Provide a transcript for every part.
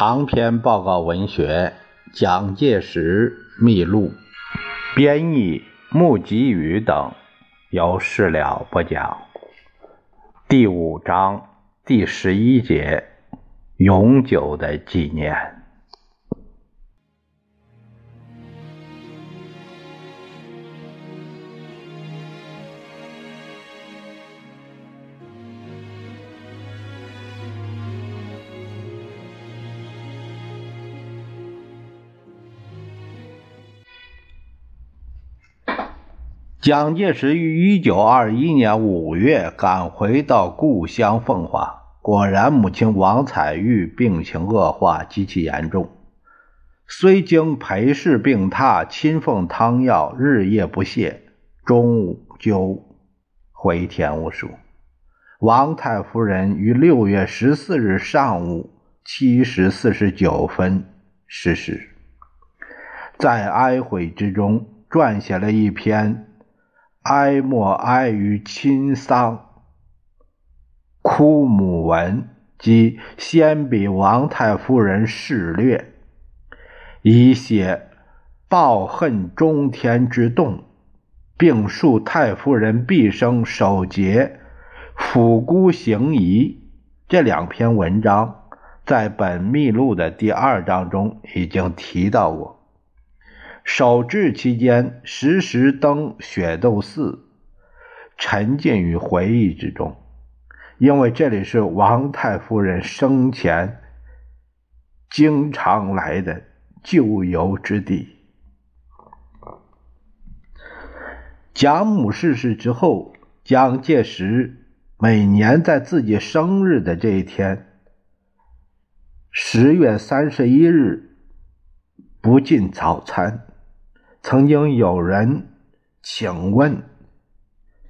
长篇报告文学《蒋介石秘录》，编译木吉宇等，由事了不讲。第五章第十一节：永久的纪念。蒋介石于一九二一年五月赶回到故乡奉化，果然母亲王彩玉病情恶化，极其严重。虽经陪侍病榻，亲奉汤药，日夜不懈，终究回天无术。王太夫人于六月十四日上午七时四十九分逝世，在哀悔之中，撰写了一篇。哀莫哀于亲丧，哭母文即先比王太夫人事略，以写报恨中天之动，并述太夫人毕生守节、抚孤行仪。这两篇文章在本秘录的第二章中已经提到过。守制期间，时时登雪窦寺，沉浸于回忆之中，因为这里是王太夫人生前经常来的旧游之地。蒋母逝世之后，蒋介石每年在自己生日的这一天，十月三十一日，不进早餐。曾经有人请问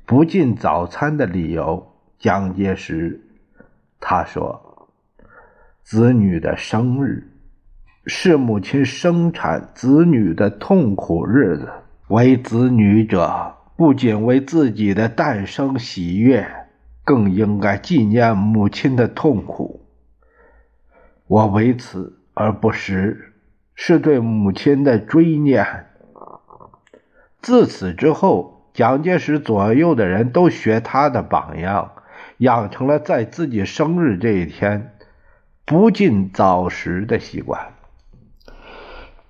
不进早餐的理由，蒋介石他说：“子女的生日是母亲生产子女的痛苦日子，为子女者不仅为自己的诞生喜悦，更应该纪念母亲的痛苦。我为此而不食，是对母亲的追念。”自此之后，蒋介石左右的人都学他的榜样，养成了在自己生日这一天不进早食的习惯。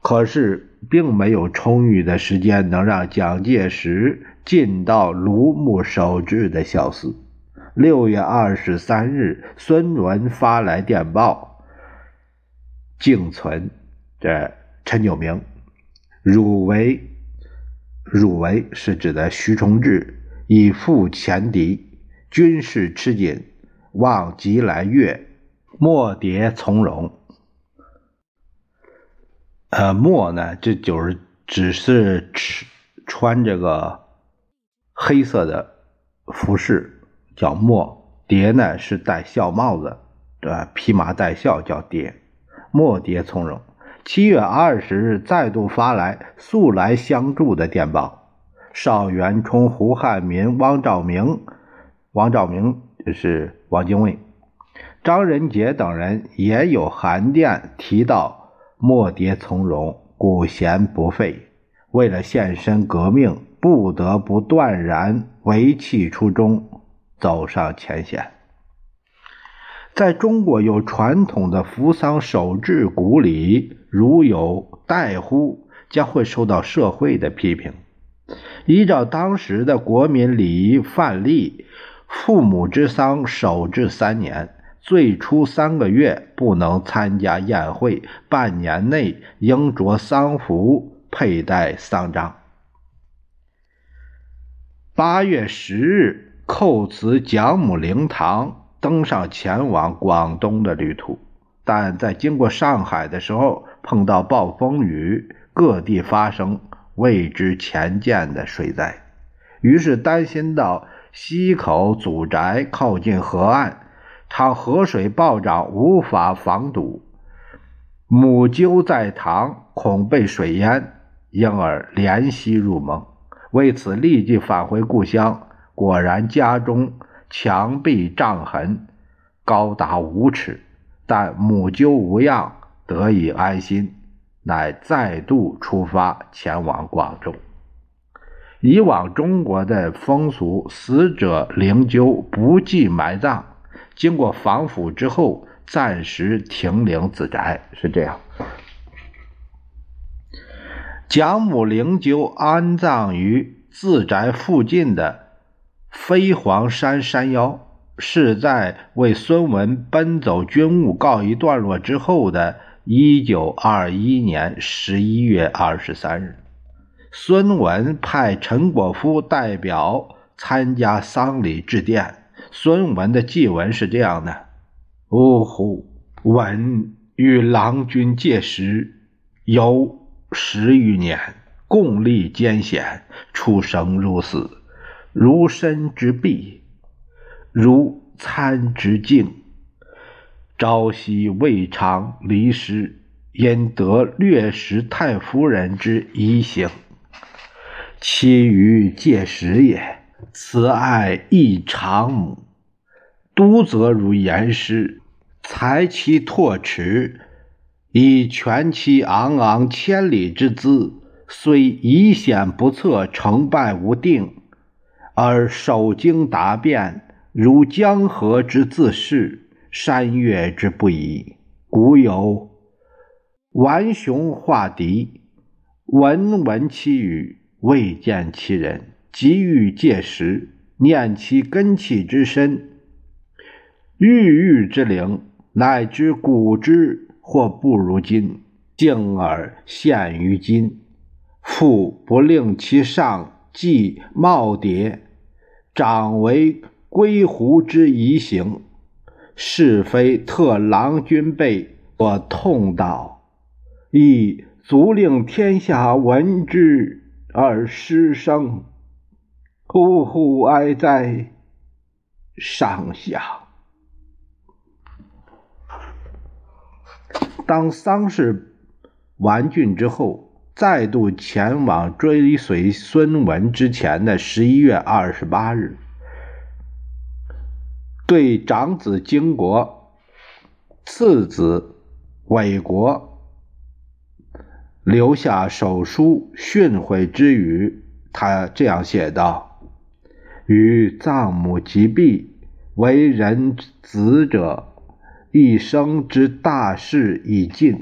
可是，并没有充裕的时间能让蒋介石进到庐墓守制的孝寺。六月二十三日，孙文发来电报：“敬存，这陈炯明，汝为。”汝为是指的徐崇智以赴前敌，军事吃紧，望即来月，莫迭从容。呃，莫呢，这就是只是吃穿这个黑色的服饰，叫莫蝶呢，是戴孝帽子，对吧？披麻戴孝叫蝶，莫迭从容。七月二十日，再度发来速来相助的电报。邵元冲、胡汉民、汪兆铭、汪兆铭就是汪精卫、张仁杰等人也有函电提到莫迭从容，古贤不废。为了献身革命，不得不断然为弃初衷，走上前线。在中国有传统的扶丧守制古礼，如有怠忽，将会受到社会的批评。依照当时的国民礼仪范例，父母之丧守制三年，最初三个月不能参加宴会，半年内应着丧服，佩戴丧章。八月十日，叩辞蒋母灵堂。登上前往广东的旅途，但在经过上海的时候碰到暴风雨，各地发生未知前见的水灾，于是担心到溪口祖宅靠近河岸，倘河水暴涨无法防堵，母鸠在塘恐被水淹，因而怜惜入梦，为此立即返回故乡，果然家中。墙壁障痕高达五尺，但母鸠无恙，得以安心，乃再度出发前往广州。以往中国的风俗，死者灵柩不计埋葬，经过防腐之后，暂时停灵自宅，是这样。蒋母灵柩安葬于自宅附近的飞黄山山腰，是在为孙文奔走军务告一段落之后的1921年11月23日。孙文派陈果夫代表参加丧礼致电。孙文的祭文是这样的：“呜呼，文与郎君届时有十余年，共历艰险，出生入死，如身之臂，如参之境。朝夕未尝离世，因得略识太夫人之遗行。”其余戒时也，慈爱亦长母，都则如言师，裁其拓齿，以全其昂昂千里之姿，虽疑险不测，成败无定，而守经达变，如江河之自适，山岳之不移。古有顽雄化敌，闻闻其语。未见其人，急欲借时，念其根气之深，郁郁之灵，乃知古之或不如今，敬而献于今。复不令其上继耄耋，长为龟狐之遗形，是非特郎君辈所痛悼，亦足令天下闻之。而失声，呼呼哀哉！上下。当丧事完竣之后，再度前往追随孙文之前的十一月二十八日，对长子经国、次子韦国。留下手书训诲之语，他这样写道：“于葬母及毕，为人子者，一生之大事已尽。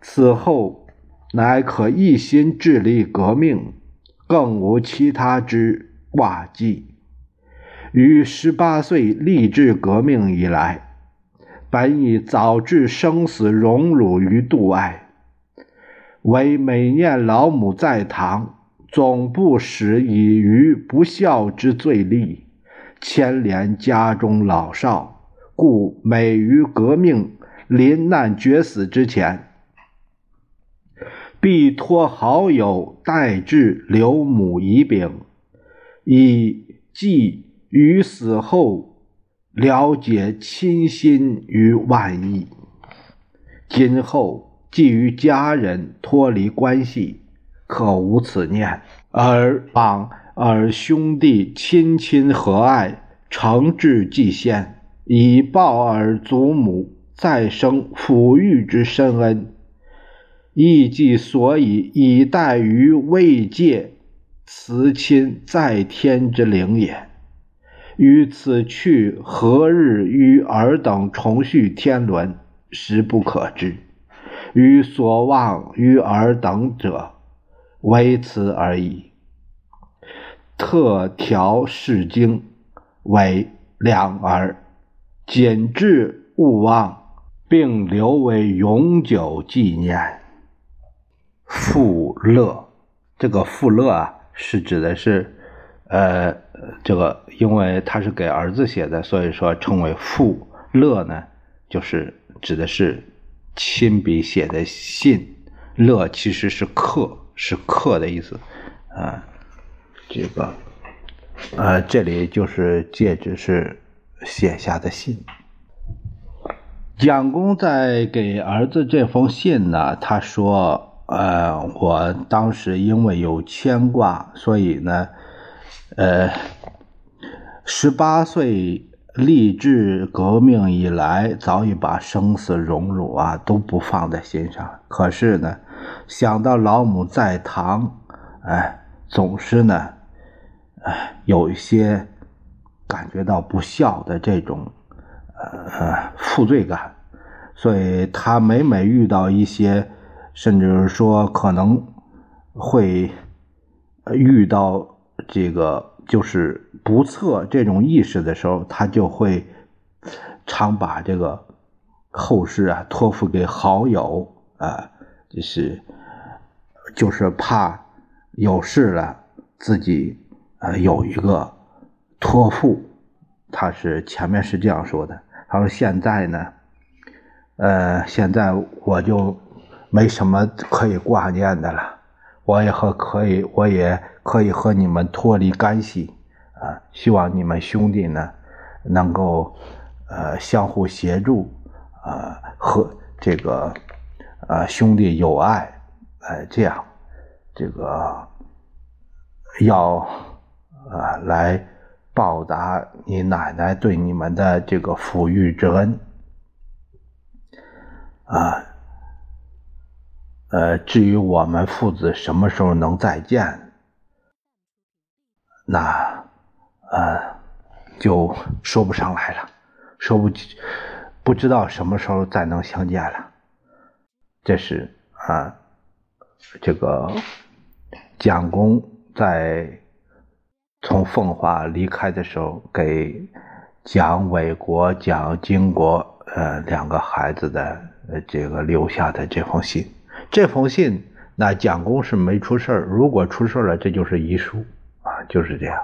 此后乃可一心致力革命，更无其他之挂记。于十八岁立志革命以来，本已早置生死荣辱于度外。”唯每念老母在堂，总不使以于不孝之罪立，牵连家中老少，故每于革命临难绝死之前，必托好友代至留母遗禀，以寄于死后了解亲心于万一。今后。既与家人脱离关系，可无此念；而望尔兄弟亲亲和爱，诚挚祭献，以报尔祖母再生抚育之深恩，亦即所以以待于未戒慈亲在天之灵也。于此去何日与尔等重续天伦，实不可知。与所望于尔等者，唯此而已。特调释经，为两儿，谨致勿忘，并留为永久纪念。富乐，这个富乐啊，是指的是，呃，这个因为他是给儿子写的，所以说称为父乐呢，就是指的是。亲笔写的信，乐其实是刻，是刻的意思，啊，这个，呃，这里就是借指是写下的信。蒋公在给儿子这封信呢，他说，呃，我当时因为有牵挂，所以呢，呃，十八岁立志革命以来，早已把生死荣辱啊都不放在心上。可是呢，想到老母在堂，哎，总是呢，哎，有一些感觉到不孝的这种呃负罪感，所以他每每遇到一些，甚至说可能会遇到这个。就是不测这种意识的时候，他就会常把这个后事啊托付给好友啊，就是就是怕有事了，自己呃有一个托付。他是前面是这样说的，他说现在呢，呃，现在我就没什么可以挂念的了。我也和可以，我也可以和你们脱离干系啊！希望你们兄弟呢，能够呃相互协助啊，和这个呃兄弟友爱，哎，这样这个要啊来报答你奶奶对你们的这个抚育之恩啊。呃，至于我们父子什么时候能再见，那呃就说不上来了，说不不知道什么时候再能相见了。这是啊，这个蒋公在从奉化离开的时候，给蒋纬国、蒋经国呃两个孩子的呃这个留下的这封信。这封信，那蒋公是没出事如果出事了，这就是遗书啊，就是这样。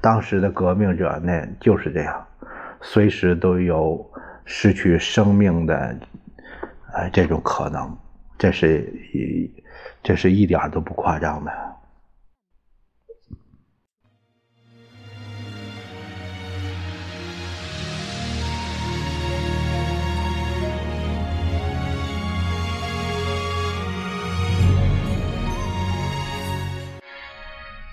当时的革命者呢，就是这样，随时都有失去生命的，呃，这种可能。这是一，这是一点都不夸张的。